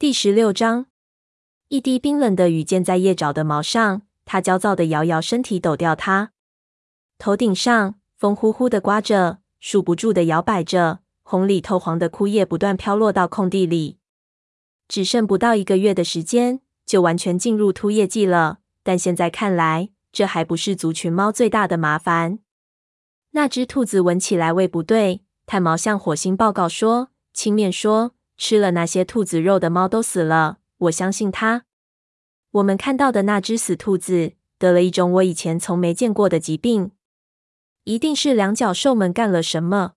第十六章，一滴冰冷的雨溅在叶爪的毛上，它焦躁地摇摇身体，抖掉它。头顶上风呼呼地刮着，束不住地摇摆着，红里透黄的枯叶不断飘落到空地里。只剩不到一个月的时间，就完全进入秃叶季了。但现在看来，这还不是族群猫最大的麻烦。那只兔子闻起来味不对，炭毛向火星报告说，轻蔑说。吃了那些兔子肉的猫都死了，我相信他。我们看到的那只死兔子得了一种我以前从没见过的疾病，一定是两脚兽们干了什么。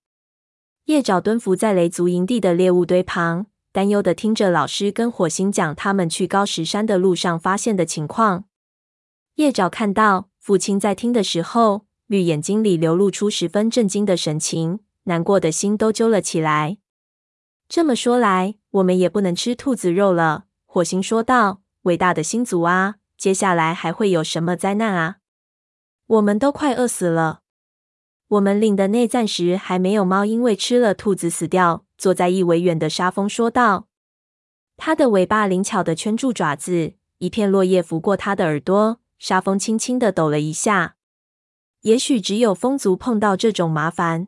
叶爪蹲伏在雷族营地的猎物堆旁，担忧的听着老师跟火星讲他们去高石山的路上发现的情况。叶爪看到父亲在听的时候，绿眼睛里流露出十分震惊的神情，难过的心都揪了起来。这么说来，我们也不能吃兔子肉了。”火星说道，“伟大的星族啊，接下来还会有什么灾难啊？我们都快饿死了。我们领的内暂时还没有猫因为吃了兔子死掉。”坐在一围远的沙蜂说道，它的尾巴灵巧地圈住爪子，一片落叶拂过它的耳朵，沙蜂轻轻地抖了一下。也许只有风族碰到这种麻烦。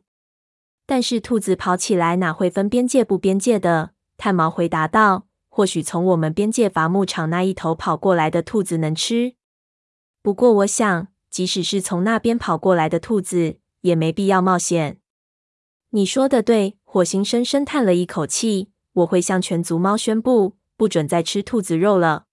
但是兔子跑起来哪会分边界不边界的？炭毛回答道：“或许从我们边界伐木场那一头跑过来的兔子能吃，不过我想，即使是从那边跑过来的兔子，也没必要冒险。”你说的对，火星深深叹了一口气。我会向全族猫宣布，不准再吃兔子肉了。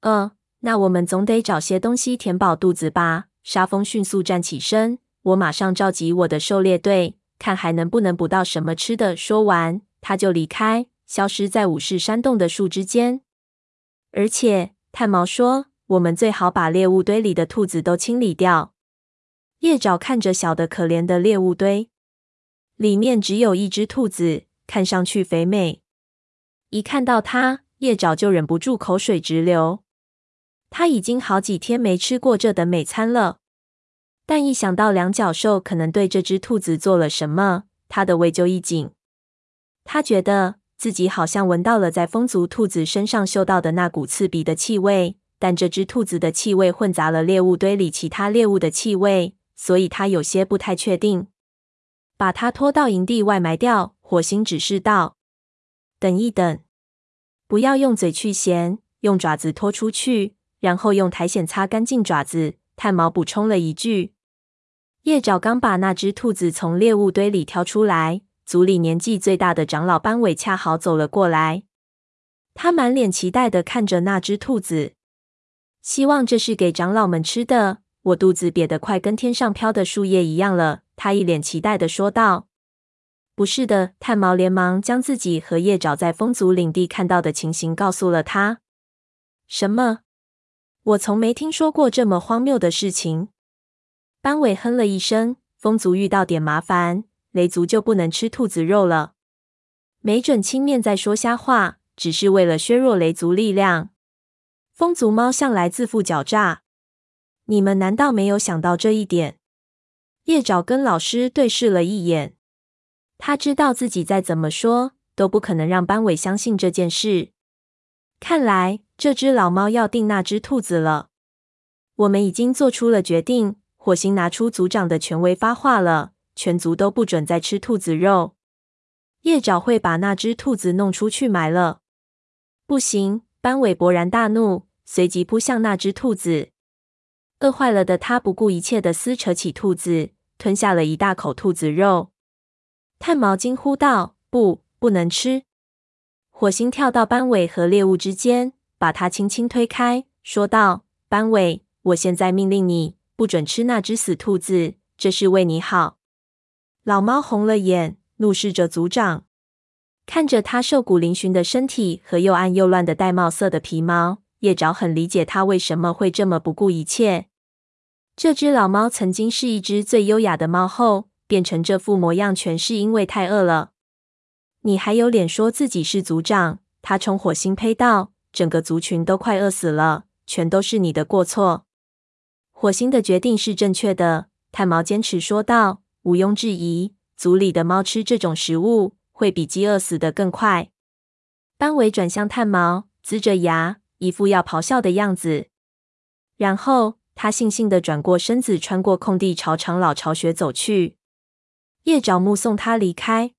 呃，那我们总得找些东西填饱肚子吧？沙风迅速站起身，我马上召集我的狩猎队。看还能不能捕到什么吃的。说完，他就离开，消失在武士山洞的树枝间。而且，炭毛说：“我们最好把猎物堆里的兔子都清理掉。”叶爪看着小的可怜的猎物堆，里面只有一只兔子，看上去肥美。一看到它，叶爪就忍不住口水直流。他已经好几天没吃过这等美餐了。但一想到两脚兽可能对这只兔子做了什么，他的胃就一紧。他觉得自己好像闻到了在风族兔子身上嗅到的那股刺鼻的气味，但这只兔子的气味混杂了猎物堆里其他猎物的气味，所以他有些不太确定。把它拖到营地外埋掉，火星指示道。等一等，不要用嘴去衔，用爪子拖出去，然后用苔藓擦干净爪子。炭毛补充了一句。叶爪刚把那只兔子从猎物堆里挑出来，族里年纪最大的长老班尾恰好走了过来。他满脸期待地看着那只兔子，希望这是给长老们吃的。我肚子瘪得快跟天上飘的树叶一样了。他一脸期待地说道：“不是的。”炭毛连忙将自己和叶爪在风族领地看到的情形告诉了他。什么？我从没听说过这么荒谬的事情。班尾哼了一声，风族遇到点麻烦，雷族就不能吃兔子肉了。没准青面在说瞎话，只是为了削弱雷族力量。风族猫向来自负狡诈，你们难道没有想到这一点？叶爪跟老师对视了一眼，他知道自己再怎么说都不可能让班尾相信这件事。看来这只老猫要定那只兔子了。我们已经做出了决定。火星拿出族长的权威发话了：全族都不准再吃兔子肉。叶爪会把那只兔子弄出去埋了。不行！班尾勃然大怒，随即扑向那只兔子。饿坏了的他不顾一切的撕扯起兔子，吞下了一大口兔子肉。炭毛惊呼道：“不，不能吃！”火星跳到班尾和猎物之间，把他轻轻推开，说道：“班尾，我现在命令你。”不准吃那只死兔子，这是为你好。老猫红了眼，怒视着族长，看着他瘦骨嶙峋的身体和又暗又乱的玳瑁色的皮毛，叶爪很理解他为什么会这么不顾一切。这只老猫曾经是一只最优雅的猫后，变成这副模样，全是因为太饿了。你还有脸说自己是族长？他冲火星呸道：“整个族群都快饿死了，全都是你的过错。”火星的决定是正确的，炭毛坚持说道：“毋庸置疑，族里的猫吃这种食物会比饥饿死得更快。”斑尾转向炭毛，龇着牙，一副要咆哮的样子。然后他悻悻地转过身子，穿过空地，朝长老巢穴走去。叶爪目送他离开。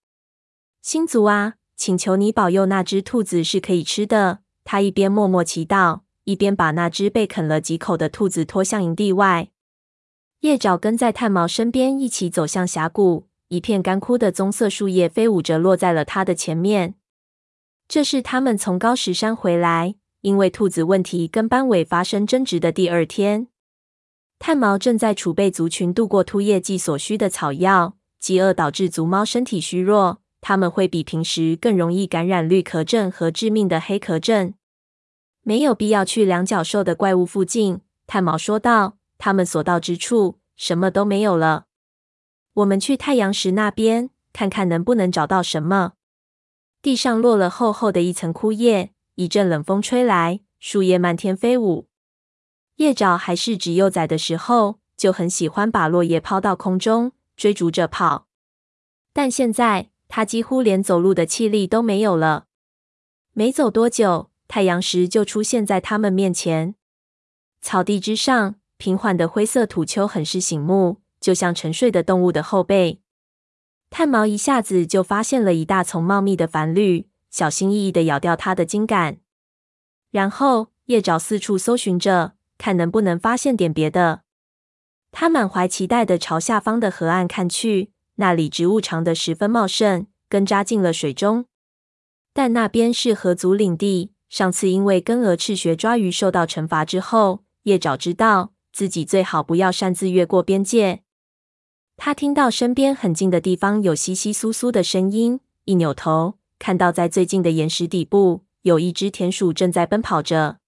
星族啊，请求你保佑那只兔子是可以吃的。他一边默默祈祷，一边把那只被啃了几口的兔子拖向营地外。叶爪跟在炭毛身边，一起走向峡谷。一片干枯的棕色树叶飞舞着，落在了他的前面。这是他们从高石山回来，因为兔子问题跟班委发生争执的第二天。炭毛正在储备族群度过秃叶季所需的草药。饥饿导致族猫身体虚弱，它们会比平时更容易感染绿壳症和致命的黑壳症。没有必要去两脚兽的怪物附近，炭毛说道。他们所到之处，什么都没有了。我们去太阳石那边看看，能不能找到什么。地上落了厚厚的一层枯叶，一阵冷风吹来，树叶漫天飞舞。叶爪还是只幼崽的时候，就很喜欢把落叶抛到空中，追逐着跑。但现在，他几乎连走路的气力都没有了。没走多久，太阳石就出现在他们面前。草地之上，平缓的灰色土丘很是醒目。就像沉睡的动物的后背，炭毛一下子就发现了一大丛茂密的繁绿，小心翼翼地咬掉它的茎杆。然后叶爪四处搜寻着，看能不能发现点别的。他满怀期待地朝下方的河岸看去，那里植物长得十分茂盛，根扎进了水中。但那边是河族领地，上次因为跟鹅赤学抓鱼受到惩罚之后，叶爪知道自己最好不要擅自越过边界。他听到身边很近的地方有窸窸窣窣的声音，一扭头，看到在最近的岩石底部有一只田鼠正在奔跑着。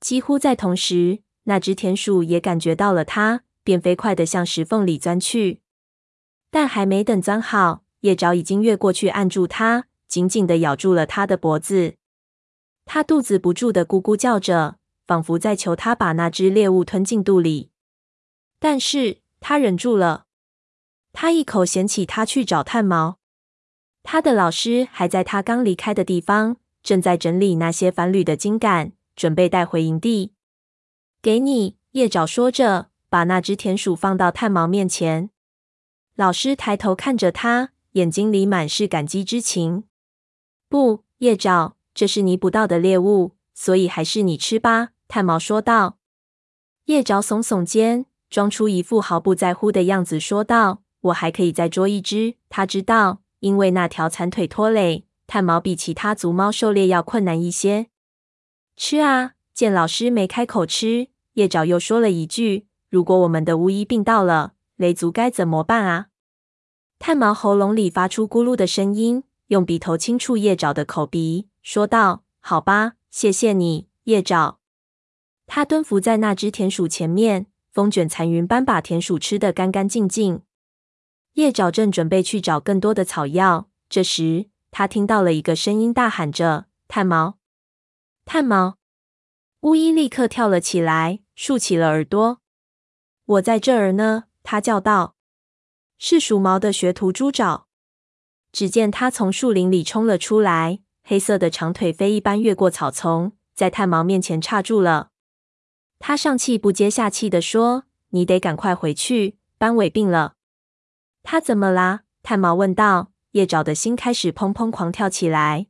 几乎在同时，那只田鼠也感觉到了他，便飞快地向石缝里钻去。但还没等钻好，叶爪已经越过去，按住它，紧紧地咬住了它的脖子。它肚子不住的咕咕叫着，仿佛在求他把那只猎物吞进肚里。但是他忍住了。他一口嫌弃他去找炭毛。他的老师还在他刚离开的地方，正在整理那些繁旅的茎杆，准备带回营地。给你，叶爪说着，把那只田鼠放到炭毛面前。老师抬头看着他，眼睛里满是感激之情。不，叶爪，这是你捕到的猎物，所以还是你吃吧。炭毛说道。叶爪耸耸肩，装出一副毫不在乎的样子，说道。我还可以再捉一只。他知道，因为那条残腿拖累，炭毛比其他族猫狩猎要困难一些。吃啊！见老师没开口吃，叶爪又说了一句：“如果我们的巫医病到了，雷族该怎么办啊？”炭毛喉咙里发出咕噜的声音，用鼻头轻触叶爪的口鼻，说道：“好吧，谢谢你，叶爪。”他蹲伏在那只田鼠前面，风卷残云般把田鼠吃得干干净净。叶爪正准备去找更多的草药，这时他听到了一个声音大喊着：“炭毛，炭毛！”巫医立刻跳了起来，竖起了耳朵。“我在这儿呢！”他叫道。“是鼠毛的学徒猪爪。”只见他从树林里冲了出来，黑色的长腿飞一般越过草丛，在炭毛面前岔住了。他上气不接下气地说：“你得赶快回去，斑尾病了。”他怎么啦？炭毛问道。叶爪的心开始砰砰狂跳起来。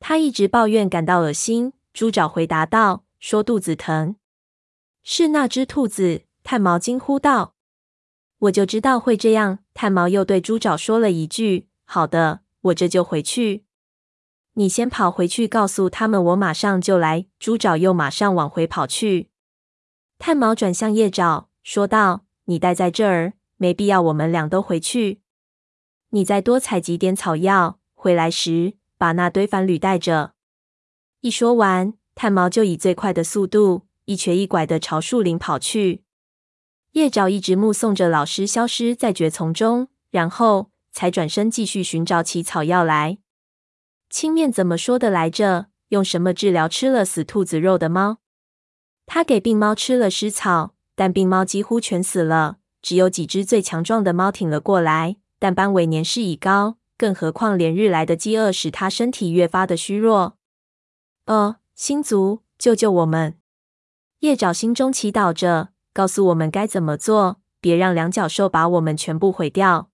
他一直抱怨感到恶心。猪爪回答道：“说肚子疼。”是那只兔子。炭毛惊呼道：“我就知道会这样。”炭毛又对猪爪说了一句：“好的，我这就回去。你先跑回去告诉他们，我马上就来。”猪爪又马上往回跑去。炭毛转向叶爪说道：“你待在这儿。”没必要，我们俩都回去。你再多采集点草药，回来时把那堆番驴带着。一说完，炭毛就以最快的速度一瘸一拐的朝树林跑去。叶爪一直目送着老师消失在蕨丛中，然后才转身继续寻找起草药来。青面怎么说的来着？用什么治疗吃了死兔子肉的猫？他给病猫吃了尸草，但病猫几乎全死了。只有几只最强壮的猫挺了过来，但斑尾年事已高，更何况连日来的饥饿使他身体越发的虚弱。哦，星族，救救我们！夜爪心中祈祷着，告诉我们该怎么做，别让两脚兽把我们全部毁掉。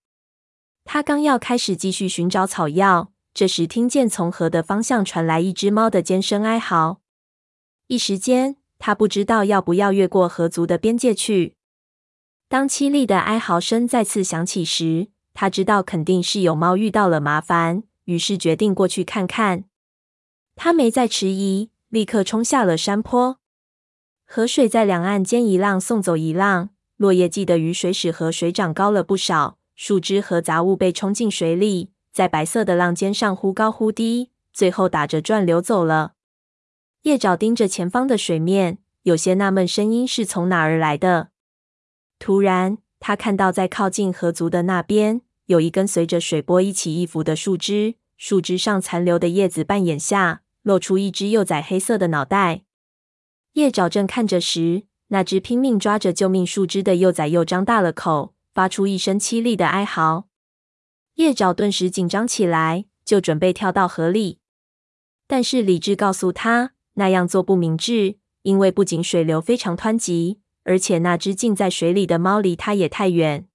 他刚要开始继续寻找草药，这时听见从河的方向传来一只猫的尖声哀嚎。一时间，他不知道要不要越过河族的边界去。当凄厉的哀嚎声再次响起时，他知道肯定是有猫遇到了麻烦，于是决定过去看看。他没再迟疑，立刻冲下了山坡。河水在两岸间一浪送走一浪，落叶季的雨水使河水涨高了不少。树枝和杂物被冲进水里，在白色的浪尖上忽高忽低，最后打着转流走了。叶爪盯着前方的水面，有些纳闷，声音是从哪儿来的。突然，他看到在靠近河足的那边，有一根随着水波一起一伏的树枝，树枝上残留的叶子半掩下，露出一只幼崽黑色的脑袋。叶爪正看着时，那只拼命抓着救命树枝的幼崽又张大了口。发出一声凄厉的哀嚎，叶爪顿时紧张起来，就准备跳到河里。但是理智告诉他，那样做不明智，因为不仅水流非常湍急，而且那只浸在水里的猫离他也太远。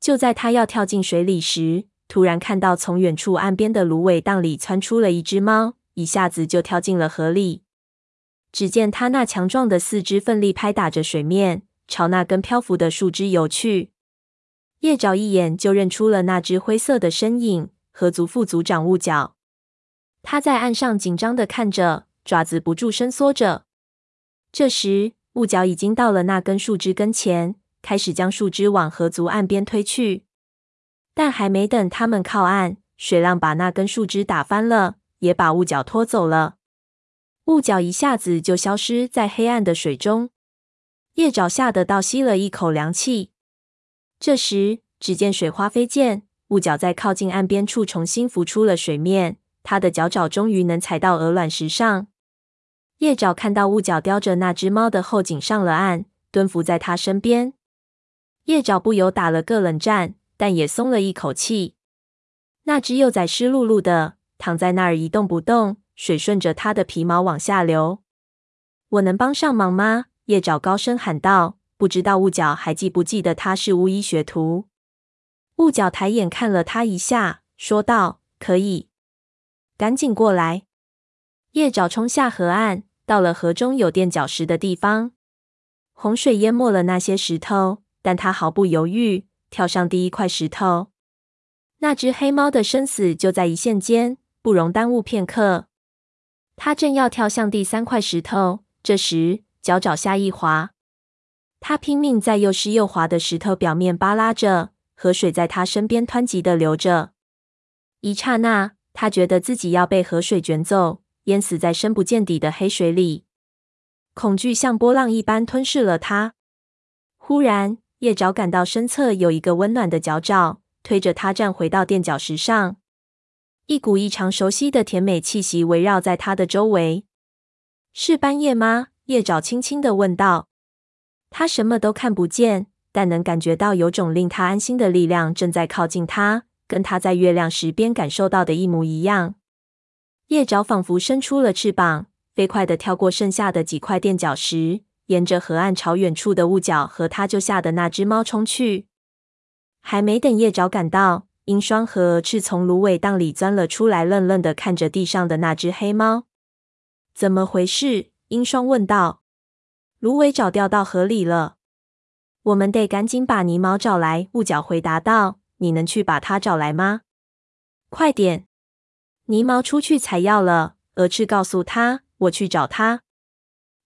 就在他要跳进水里时，突然看到从远处岸边的芦苇荡里窜出了一只猫，一下子就跳进了河里。只见他那强壮的四肢奋力拍打着水面，朝那根漂浮的树枝游去。叶爪一眼就认出了那只灰色的身影——河族副族长雾角。他在岸上紧张地看着，爪子不住伸缩着。这时，雾角已经到了那根树枝跟前，开始将树枝往河族岸边推去。但还没等他们靠岸，水浪把那根树枝打翻了，也把雾角拖走了。雾角一下子就消失在黑暗的水中。叶爪吓得倒吸了一口凉气。这时，只见水花飞溅，雾角在靠近岸边处重新浮出了水面。他的脚爪终于能踩到鹅卵石上。夜爪看到雾角叼着那只猫的后颈上了岸，蹲伏在他身边。夜爪不由打了个冷战，但也松了一口气。那只幼崽湿漉漉的躺在那儿一动不动，水顺着它的皮毛往下流。我能帮上忙吗？夜爪高声喊道。不知道雾角还记不记得他是巫医学徒？雾角抬眼看了他一下，说道：“可以，赶紧过来。”夜爪冲下河岸，到了河中有垫脚石的地方。洪水淹没了那些石头，但他毫不犹豫，跳上第一块石头。那只黑猫的生死就在一线间，不容耽误片刻。他正要跳向第三块石头，这时脚爪下一滑。他拼命在又湿又滑的石头表面扒拉着，河水在他身边湍急地流着。一刹那，他觉得自己要被河水卷走，淹死在深不见底的黑水里。恐惧像波浪一般吞噬了他。忽然，夜爪感到身侧有一个温暖的脚爪推着他站回到垫脚石上，一股异常熟悉的甜美气息围绕在他的周围。是斑叶吗？夜爪轻轻地问道。他什么都看不见，但能感觉到有种令他安心的力量正在靠近他，跟他在月亮石边感受到的一模一样。夜爪仿佛伸出了翅膀，飞快地跳过剩下的几块垫脚石，沿着河岸朝远处的雾角和他救下的那只猫冲去。还没等夜爪赶到，鹰双和蛾翅从芦苇荡里钻了出来，愣愣地看着地上的那只黑猫。怎么回事？鹰双问道。芦苇找掉到河里了，我们得赶紧把泥毛找来。雾角回答道：“你能去把它找来吗？快点！”泥毛出去采药了。鹅翅告诉他：“我去找他。”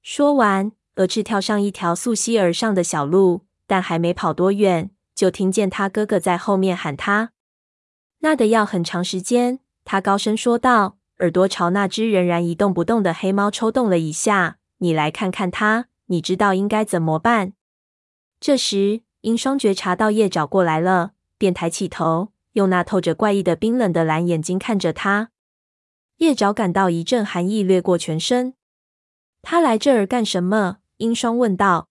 说完，鹅翅跳上一条溯溪而上的小路，但还没跑多远，就听见他哥哥在后面喊他：“那得要很长时间。”他高声说道，耳朵朝那只仍然一动不动的黑猫抽动了一下：“你来看看它。”你知道应该怎么办？这时，鹰双觉察到夜爪过来了，便抬起头，用那透着怪异的冰冷的蓝眼睛看着他。夜爪感到一阵寒意掠过全身。他来这儿干什么？鹰双问道。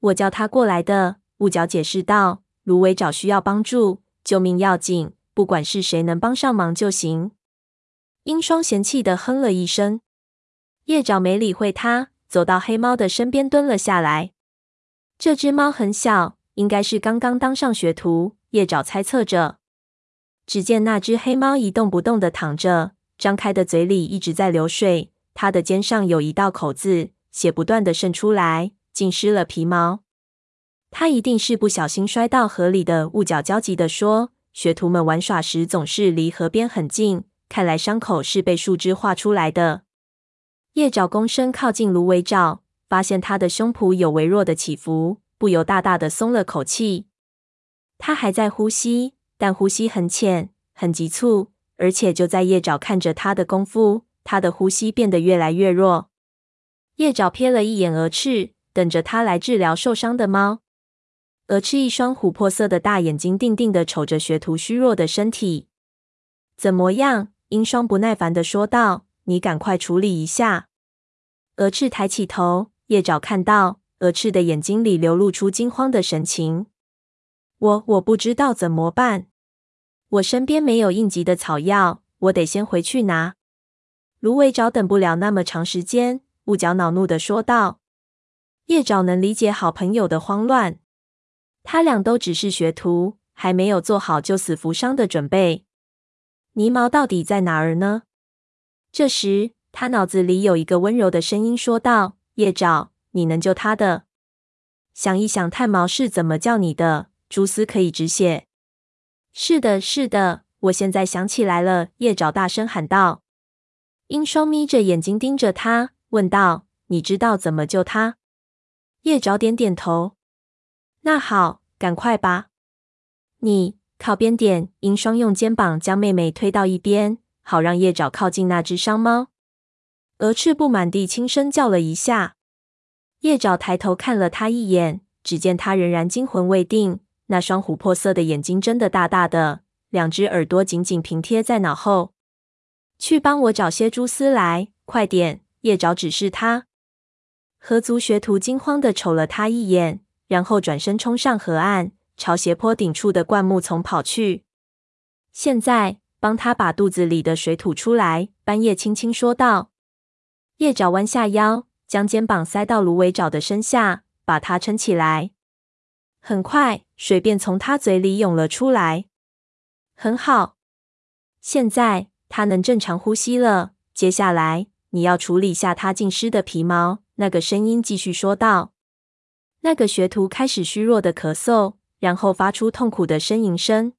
我叫他过来的。雾角解释道：芦苇爪需要帮助，救命要紧，不管是谁能帮上忙就行。鹰双嫌弃的哼了一声。叶爪没理会他，走到黑猫的身边蹲了下来。这只猫很小，应该是刚刚当上学徒。叶爪猜测着。只见那只黑猫一动不动地躺着，张开的嘴里一直在流水。它的肩上有一道口子，血不断地渗出来，浸湿了皮毛。它一定是不小心摔到河里的。雾角焦急地说：“学徒们玩耍时总是离河边很近，看来伤口是被树枝划出来的。”叶爪躬身靠近芦苇爪，发现他的胸脯有微弱的起伏，不由大大的松了口气。他还在呼吸。但呼吸很浅，很急促，而且就在叶爪看着他的功夫，他的呼吸变得越来越弱。叶爪瞥了一眼鹅翅，等着他来治疗受伤的猫。鹅翅一双琥珀色的大眼睛定定的瞅着学徒虚弱的身体。怎么样？鹰双不耐烦地说道：“你赶快处理一下。”蛾翅抬起头，叶爪看到蛾翅的眼睛里流露出惊慌的神情。我我不知道怎么办，我身边没有应急的草药，我得先回去拿。芦苇爪等不了那么长时间，雾角恼怒的说道。叶爪能理解好朋友的慌乱，他俩都只是学徒，还没有做好救死扶伤的准备。泥毛到底在哪儿呢？这时，他脑子里有一个温柔的声音说道：“叶爪，你能救他的。想一想，炭毛是怎么叫你的。”蛛丝可以止血。是的，是的，我现在想起来了。叶爪大声喊道。鹰双眯着眼睛盯着他，问道：“你知道怎么救他？”叶爪点点头。那好，赶快吧。你靠边点。鹰双用肩膀将妹妹推到一边，好让叶爪靠近那只伤猫。鹅翅不满地轻声叫了一下。叶爪抬头看了他一眼，只见他仍然惊魂未定。那双琥珀色的眼睛睁得大大的，两只耳朵紧紧平贴在脑后。去帮我找些蛛丝来，快点！叶爪指示他。河族学徒惊慌地瞅了他一眼，然后转身冲上河岸，朝斜坡顶处的灌木丛跑去。现在帮他把肚子里的水吐出来，半夜轻轻说道。叶爪弯下腰，将肩膀塞到芦苇爪的身下，把它撑起来。很快，水便从他嘴里涌了出来。很好，现在他能正常呼吸了。接下来，你要处理下他浸湿的皮毛。那个声音继续说道。那个学徒开始虚弱的咳嗽，然后发出痛苦的呻吟声。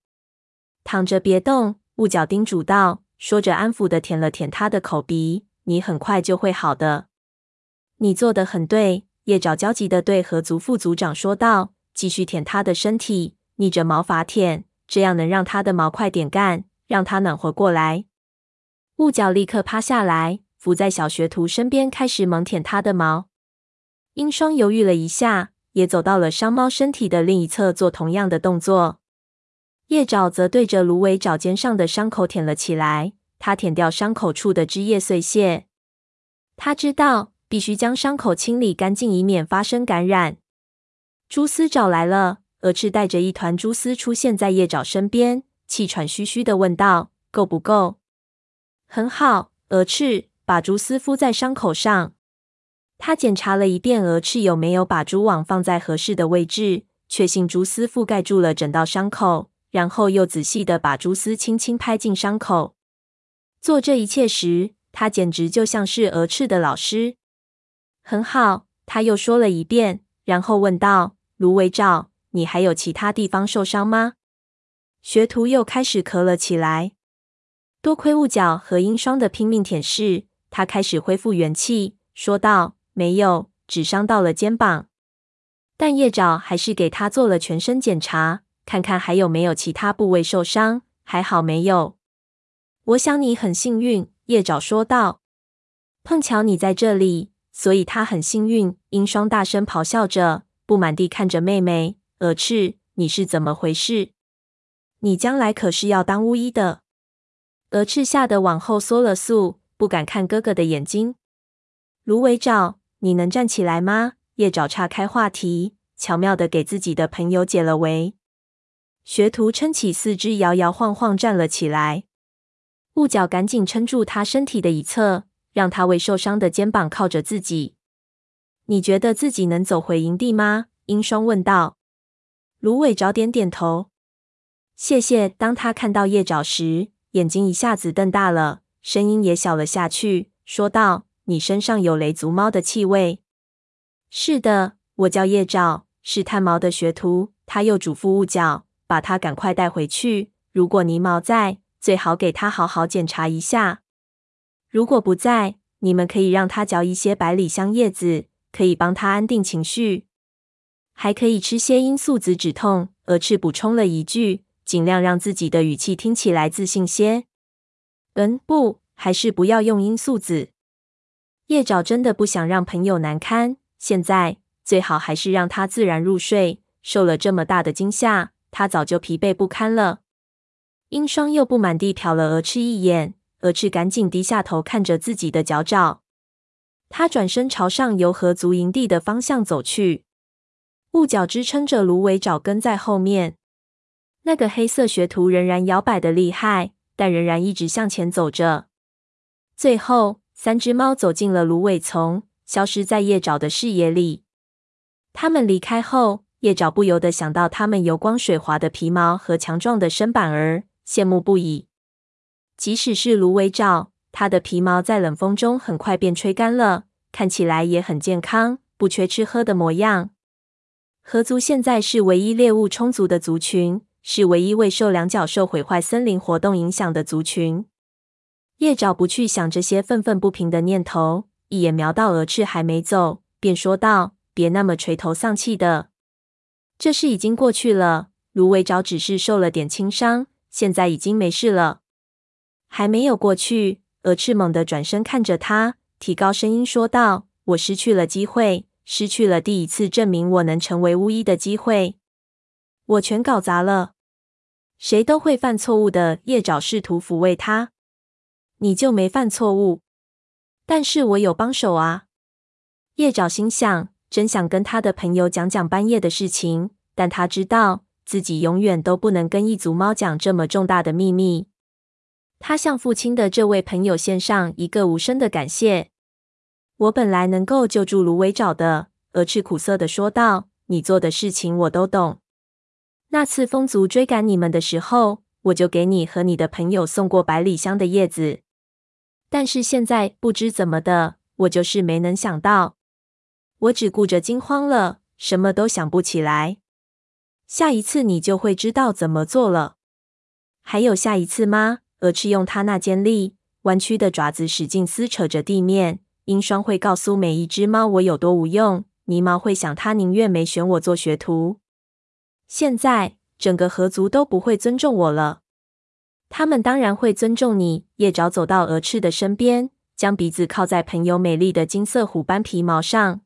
躺着别动，雾角叮嘱道，说着安抚地舔了舔他的口鼻。你很快就会好的。你做得很对，叶爪焦急地对河族副族长说道。继续舔他的身体，逆着毛发舔，这样能让他的毛快点干，让他暖和过来。雾角立刻趴下来，伏在小学徒身边，开始猛舔他的毛。英霜犹豫了一下，也走到了伤猫身体的另一侧，做同样的动作。叶爪则对着芦苇爪尖上的伤口舔了起来，他舔掉伤口处的汁液碎屑。他知道必须将伤口清理干净，以免发生感染。蛛丝找来了，鹅翅带着一团蛛丝出现在叶爪身边，气喘吁吁地问道：“够不够？”“很好。”鹅翅把蛛丝敷在伤口上。他检查了一遍鹅翅有没有把蛛网放在合适的位置，确信蛛丝覆盖住了整道伤口，然后又仔细的把蛛丝轻轻拍进伤口。做这一切时，他简直就像是鹅翅的老师。“很好。”他又说了一遍，然后问道。芦苇爪，你还有其他地方受伤吗？学徒又开始咳了起来。多亏雾角和鹰双的拼命舔舐，他开始恢复元气，说道：“没有，只伤到了肩膀。”但叶爪还是给他做了全身检查，看看还有没有其他部位受伤。还好没有。我想你很幸运，叶爪说道。碰巧你在这里，所以他很幸运。鹰双大声咆哮着。不满地看着妹妹，蛾翅，你是怎么回事？你将来可是要当巫医的。蛾翅吓得往后缩了缩，不敢看哥哥的眼睛。芦苇爪，你能站起来吗？叶爪岔开话题，巧妙地给自己的朋友解了围。学徒撑起四肢，摇摇晃晃站了起来。雾角赶紧撑住他身体的一侧，让他为受伤的肩膀靠着自己。你觉得自己能走回营地吗？鹰双问道。芦苇着点点头。谢谢。当他看到叶爪时，眼睛一下子瞪大了，声音也小了下去，说道：“你身上有雷族猫的气味。”“是的，我叫叶爪，是炭毛的学徒。”他又嘱咐雾角：“把他赶快带回去。如果泥毛在，最好给他好好检查一下。如果不在，你们可以让他嚼一些百里香叶子，可以帮他安定情绪。还可以吃些罂粟籽止痛。”鹅翅补充了一句，尽量让自己的语气听起来自信些。“嗯，不，还是不要用罂粟籽。”叶爪真的不想让朋友难堪，现在最好还是让他自然入睡。受了这么大的惊吓，他早就疲惫不堪了。鹰双又不满地瞟了蛾翅一眼，蛾翅赶紧低下头看着自己的脚爪。他转身朝上游河族营地的方向走去，雾角支撑着芦苇爪跟在后面。那个黑色学徒仍然摇摆的厉害，但仍然一直向前走着。最后，三只猫走进了芦苇丛，消失在叶爪的视野里。他们离开后，叶爪不由得想到它们油光水滑的皮毛和强壮的身板儿，羡慕不已。即使是芦苇爪，它的皮毛在冷风中很快便吹干了，看起来也很健康，不缺吃喝的模样。河族现在是唯一猎物充足的族群，是唯一未受两角兽毁坏森林活动影响的族群。叶爪不去想这些愤愤不平的念头，一眼瞄到蛾翅还没走，便说道：“别那么垂头丧气的。”这事已经过去了，芦苇爪只是受了点轻伤，现在已经没事了。还没有过去，鹅翅猛地转身看着他，提高声音说道：“我失去了机会，失去了第一次证明我能成为巫医的机会。我全搞砸了。谁都会犯错误的。”叶爪试图抚慰他：“你就没犯错误？但是我有帮手啊。”叶爪心想。真想跟他的朋友讲讲半夜的事情，但他知道自己永远都不能跟异族猫讲这么重大的秘密。他向父亲的这位朋友献上一个无声的感谢。我本来能够救助芦苇爪的，蛾翅苦涩的说道：“你做的事情我都懂。那次风族追赶你们的时候，我就给你和你的朋友送过百里香的叶子。但是现在不知怎么的，我就是没能想到。”我只顾着惊慌了，什么都想不起来。下一次你就会知道怎么做了。还有下一次吗？蛾翅用它那尖利、弯曲的爪子使劲撕扯着地面。鹰双会告诉每一只猫我有多无用。泥毛会想，他宁愿没选我做学徒。现在整个河族都不会尊重我了。他们当然会尊重你。叶爪走到蛾翅的身边，将鼻子靠在朋友美丽的金色虎斑皮毛上。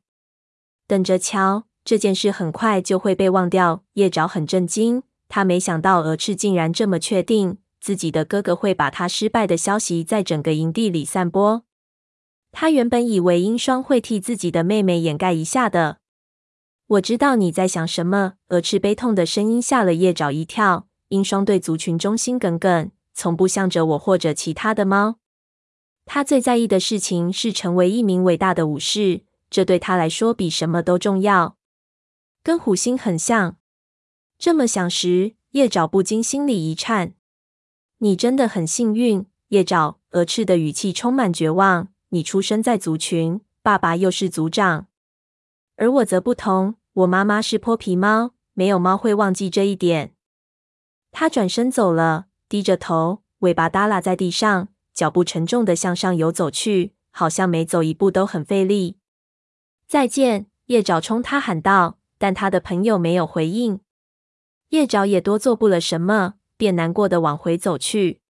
等着瞧，这件事很快就会被忘掉。叶爪很震惊，他没想到鹅翅竟然这么确定自己的哥哥会把他失败的消息在整个营地里散播。他原本以为鹰双会替自己的妹妹掩盖一下的。我知道你在想什么。鹅翅悲痛的声音吓了叶爪一跳。鹰双对族群忠心耿耿，从不向着我或者其他的猫。他最在意的事情是成为一名伟大的武士。这对他来说比什么都重要，跟虎星很像。这么想时，叶爪不禁心里一颤。你真的很幸运，叶爪。鹅翅的语气充满绝望。你出生在族群，爸爸又是族长，而我则不同。我妈妈是泼皮猫，没有猫会忘记这一点。他转身走了，低着头，尾巴耷拉在地上，脚步沉重的向上游走去，好像每走一步都很费力。再见，叶爪冲他喊道，但他的朋友没有回应。叶爪也多做不了什么，便难过的往回走去。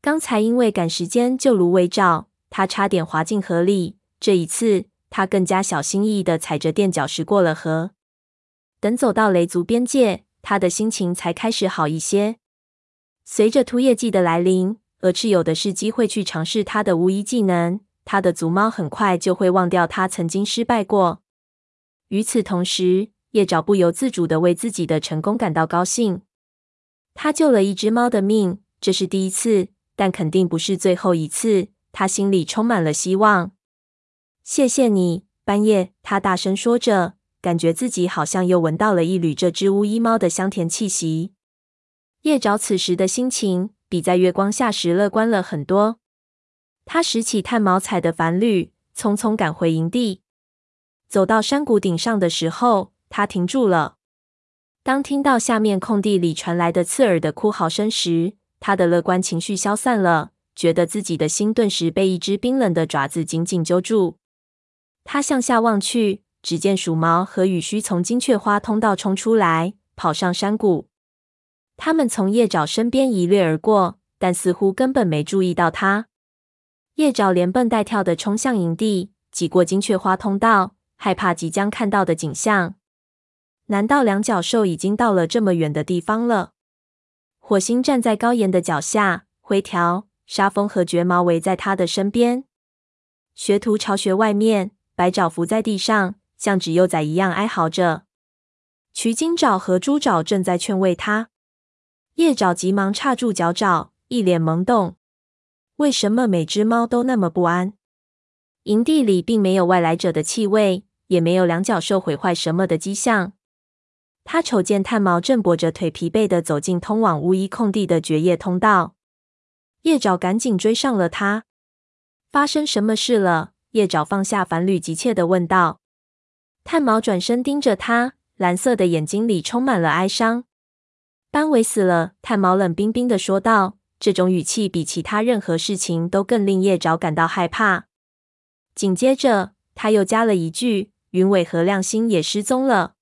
刚才因为赶时间救芦苇爪，他差点滑进河里。这一次，他更加小心翼翼的踩着垫脚石过了河。等走到雷族边界，他的心情才开始好一些。随着秃叶季的来临，蛾翅有的是机会去尝试他的巫医技能。他的族猫很快就会忘掉他曾经失败过。与此同时，叶爪不由自主地为自己的成功感到高兴。他救了一只猫的命，这是第一次，但肯定不是最后一次。他心里充满了希望。谢谢你，半夜。他大声说着，感觉自己好像又闻到了一缕这只乌衣猫的香甜气息。叶爪此时的心情比在月光下时乐观了很多。他拾起炭毛采的帆铝，匆匆赶回营地。走到山谷顶上的时候，他停住了。当听到下面空地里传来的刺耳的哭嚎声时，他的乐观情绪消散了，觉得自己的心顿时被一只冰冷的爪子紧紧揪住。他向下望去，只见鼠毛和羽须从金雀花通道冲出来，跑上山谷。他们从叶爪身边一掠而过，但似乎根本没注意到他。叶爪连蹦带跳地冲向营地，挤过金雀花通道，害怕即将看到的景象。难道两脚兽已经到了这么远的地方了？火星站在高岩的脚下，灰条、沙风和绝毛围在他的身边。学徒巢穴外面，白爪伏在地上，像纸幼崽一样哀嚎着。渠金爪和猪爪正在劝慰他。叶爪急忙叉住脚爪，一脸懵懂。为什么每只猫都那么不安？营地里并没有外来者的气味，也没有两脚兽毁坏什么的迹象。他瞅见炭毛正跛着腿，疲惫地走进通往巫医空地的绝夜通道。叶爪赶紧追上了他。发生什么事了？叶爪放下帆铝，急切地问道。炭毛转身盯着他，蓝色的眼睛里充满了哀伤。斑尾死了。炭毛冷冰冰地说道，这种语气比其他任何事情都更令叶昭感到害怕。紧接着，他又加了一句：云伟和亮星也失踪了。